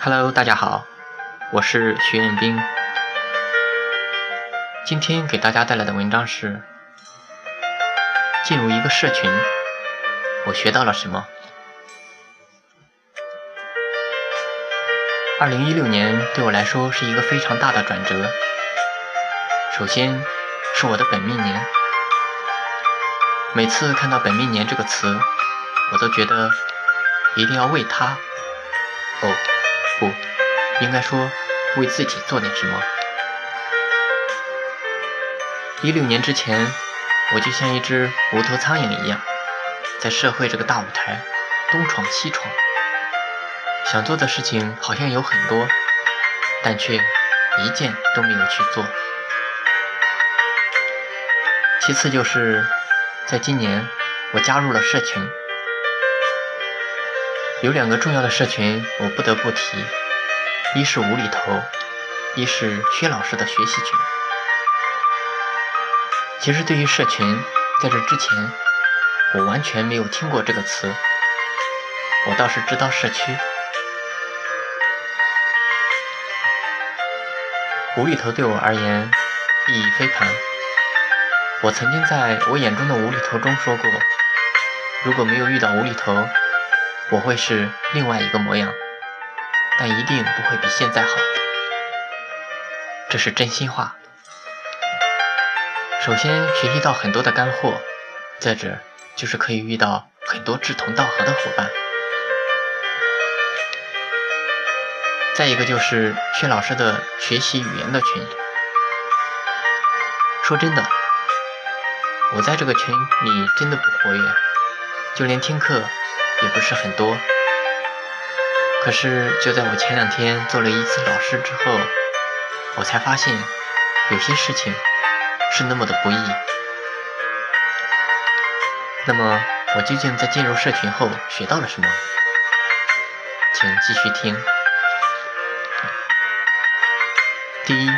Hello，大家好，我是徐彦斌。今天给大家带来的文章是：进入一个社群，我学到了什么？二零一六年对我来说是一个非常大的转折。首先是我的本命年，每次看到“本命年”这个词，我都觉得一定要为他，哦，应该说为自己做点什么。一六年之前，我就像一只无头苍蝇一样，在社会这个大舞台东闯西闯，想做的事情好像有很多，但却一件都没有去做。其次就是，在今年我加入了社群，有两个重要的社群我不得不提，一是无厘头，一是薛老师的学习群。其实对于社群，在这之前，我完全没有听过这个词。我倒是知道社区。无厘头对我而言意义非凡。我曾经在我眼中的无厘头中说过，如果没有遇到无厘头，我会是另外一个模样，但一定不会比现在好。这是真心话。首先学习到很多的干货，再者就是可以遇到很多志同道合的伙伴。再一个就是薛老师的学习语言的群。说真的，我在这个群里真的不活跃，就连听课也不是很多。可是就在我前两天做了一次老师之后，我才发现有些事情。是那么的不易。那么，我究竟在进入社群后学到了什么？请继续听。第一，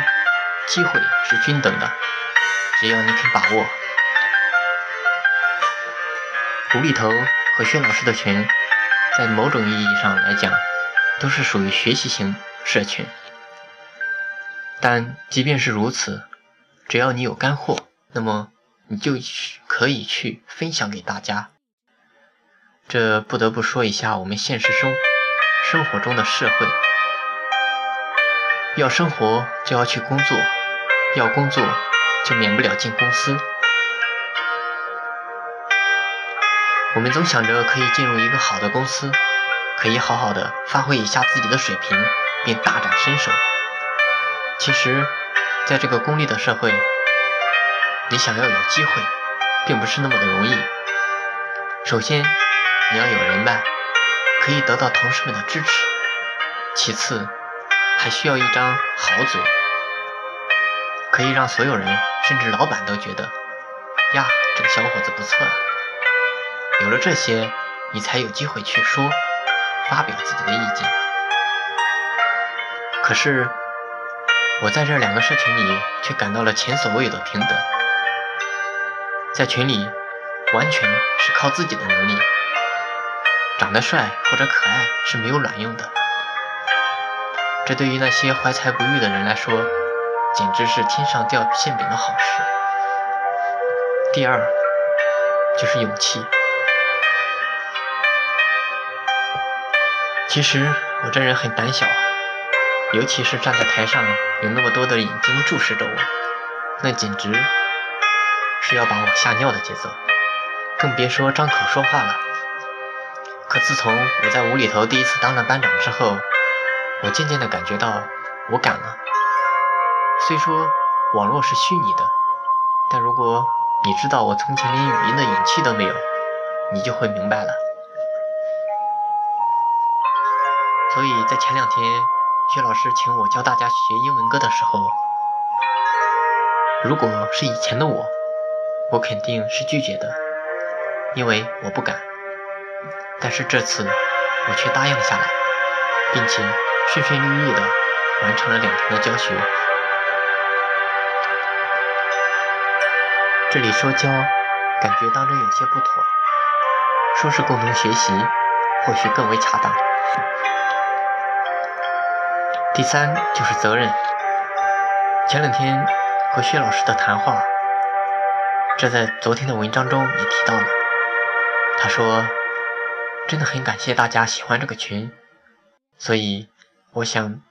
机会是均等的，只要你肯把握。无厘头和薛老师的群，在某种意义上来讲，都是属于学习型社群。但即便是如此，只要你有干货，那么你就可以去分享给大家。这不得不说一下我们现实生生活中的社会：要生活就要去工作，要工作就免不了进公司。我们总想着可以进入一个好的公司，可以好好的发挥一下自己的水平，并大展身手。其实。在这个功利的社会，你想要有机会，并不是那么的容易。首先，你要有人脉，可以得到同事们的支持；其次，还需要一张好嘴，可以让所有人，甚至老板都觉得，呀，这个小伙子不错啊。有了这些，你才有机会去说，发表自己的意见。可是。我在这两个社群里却感到了前所未有的平等，在群里完全是靠自己的能力，长得帅或者可爱是没有卵用的，这对于那些怀才不遇的人来说，简直是天上掉馅饼的好事。第二就是勇气，其实我这人很胆小。尤其是站在台上，有那么多的眼睛注视着我，那简直是要把我吓尿的节奏，更别说张口说话了。可自从我在无厘头第一次当了班长之后，我渐渐的感觉到我敢了。虽说网络是虚拟的，但如果你知道我从前连语音的勇气都没有，你就会明白了。所以在前两天。薛老师请我教大家学英文歌的时候，如果是以前的我，我肯定是拒绝的，因为我不敢。但是这次我却答应了下来，并且顺顺利利的完成了两天的教学。这里说教，感觉当真有些不妥，说是共同学习，或许更为恰当。第三就是责任。前两天和薛老师的谈话，这在昨天的文章中也提到了。他说：“真的很感谢大家喜欢这个群，所以我想，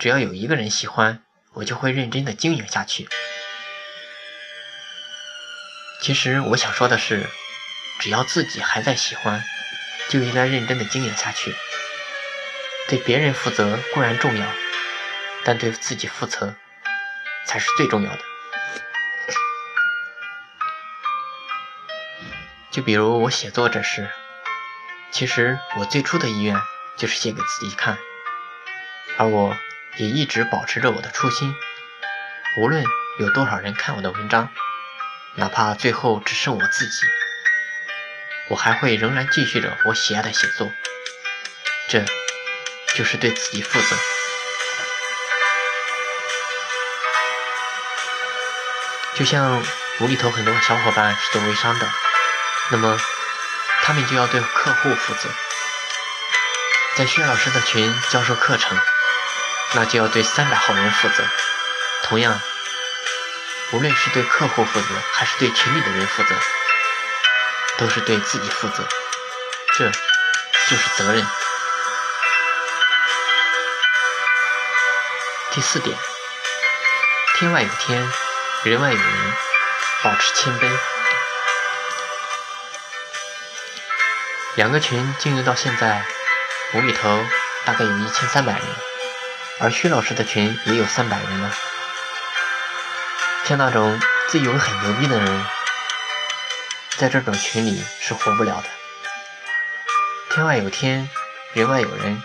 只要有一个人喜欢，我就会认真的经营下去。”其实我想说的是，只要自己还在喜欢，就应该认真的经营下去。对别人负责固然重要，但对自己负责才是最重要的。就比如我写作这事，其实我最初的意愿就是写给自己看，而我也一直保持着我的初心。无论有多少人看我的文章，哪怕最后只剩我自己，我还会仍然继续着我喜爱的写作。这。就是对自己负责。就像无厘头很多小伙伴是做微商的，那么他们就要对客户负责。在薛老师的群教授课程，那就要对三百号人负责。同样，无论是对客户负责，还是对群里的人负责，都是对自己负责。这就是责任。第四点，天外有天，人外有人，保持谦卑。两个群经营到现在，无厘头大概有一千三百人，而薛老师的群也有三百人了。像那种自以为很牛逼的人，在这种群里是活不了的。天外有天，人外有人，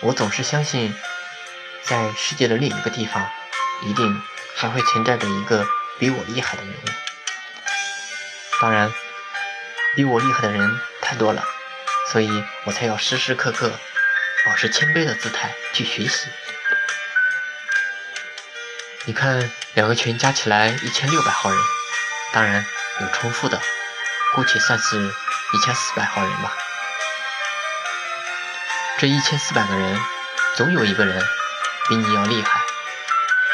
我总是相信。在世界的另一个地方，一定还会存在着一个比我厉害的人物。当然，比我厉害的人太多了，所以我才要时时刻刻保持谦卑的姿态去学习。你看，两个群加起来一千六百号人，当然有重复的，姑且算是一千四百号人吧。这一千四百个人，总有一个人。比你要厉害，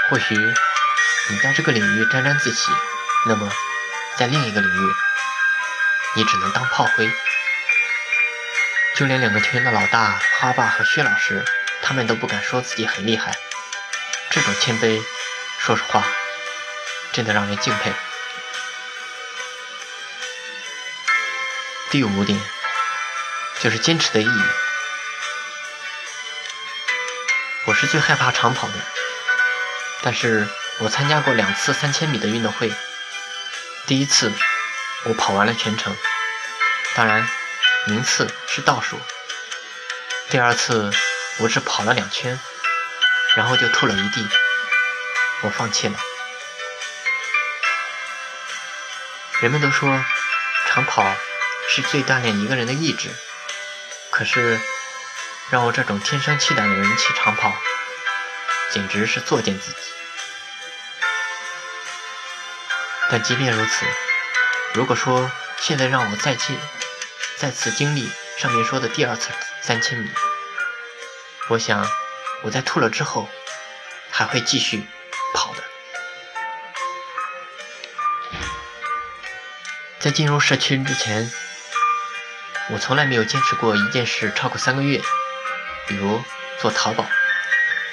或许你在这个领域沾沾自喜，那么在另一个领域，你只能当炮灰。就连两个群的老大哈爸和薛老师，他们都不敢说自己很厉害。这种谦卑，说实话，真的让人敬佩。第五点，就是坚持的意义。我是最害怕长跑的，但是我参加过两次三千米的运动会。第一次我跑完了全程，当然名次是倒数。第二次我只跑了两圈，然后就吐了一地，我放弃了。人们都说长跑是最锻炼一个人的意志，可是。让我这种天生气胆的人骑长跑，简直是作践自己。但即便如此，如果说现在让我再去再次经历上面说的第二次三千米，我想我在吐了之后还会继续跑的。在进入社区之前，我从来没有坚持过一件事超过三个月。比如做淘宝，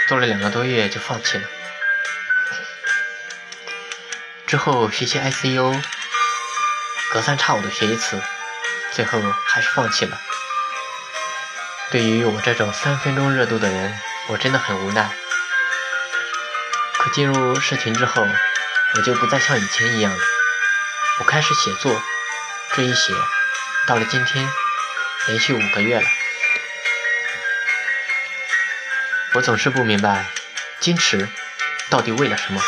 做了两个多月就放弃了。之后学习 ICU，隔三差五的学一次，最后还是放弃了。对于我这种三分钟热度的人，我真的很无奈。可进入社群之后，我就不再像以前一样了。我开始写作，这一写，到了今天，连续五个月了。我总是不明白，坚持到底为了什么？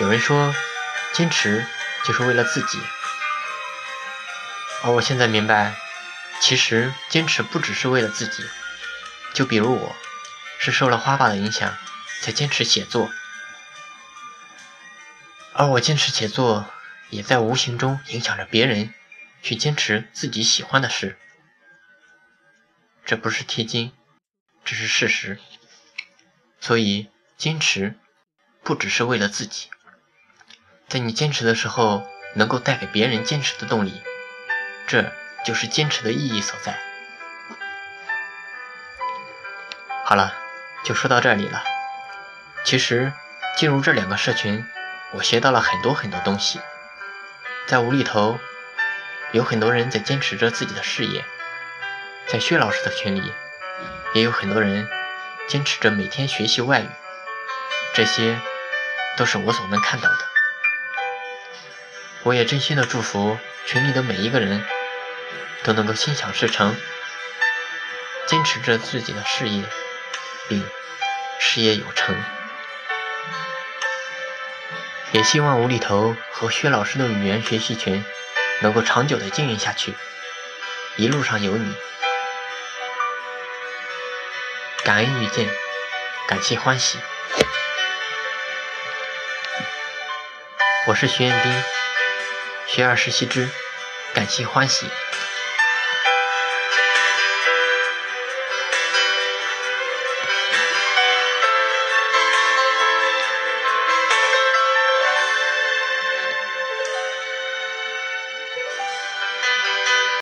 有人说，坚持就是为了自己，而我现在明白，其实坚持不只是为了自己。就比如我，是受了花爸的影响才坚持写作，而我坚持写作，也在无形中影响着别人去坚持自己喜欢的事。这不是贴金。这是事实。所以坚持不只是为了自己，在你坚持的时候，能够带给别人坚持的动力，这就是坚持的意义所在。好了，就说到这里了。其实进入这两个社群，我学到了很多很多东西。在无厘头，有很多人在坚持着自己的事业；在薛老师的群里，也有很多人坚持着每天学习外语。这些都是我所能看到的。我也真心的祝福群里的每一个人都能够心想事成，坚持着自己的事业，并事业有成。也希望无厘头和薛老师的语言学习群能够长久的经营下去，一路上有你，感恩遇见，感谢欢喜。我是徐彦斌，学而时习之，感谢欢喜。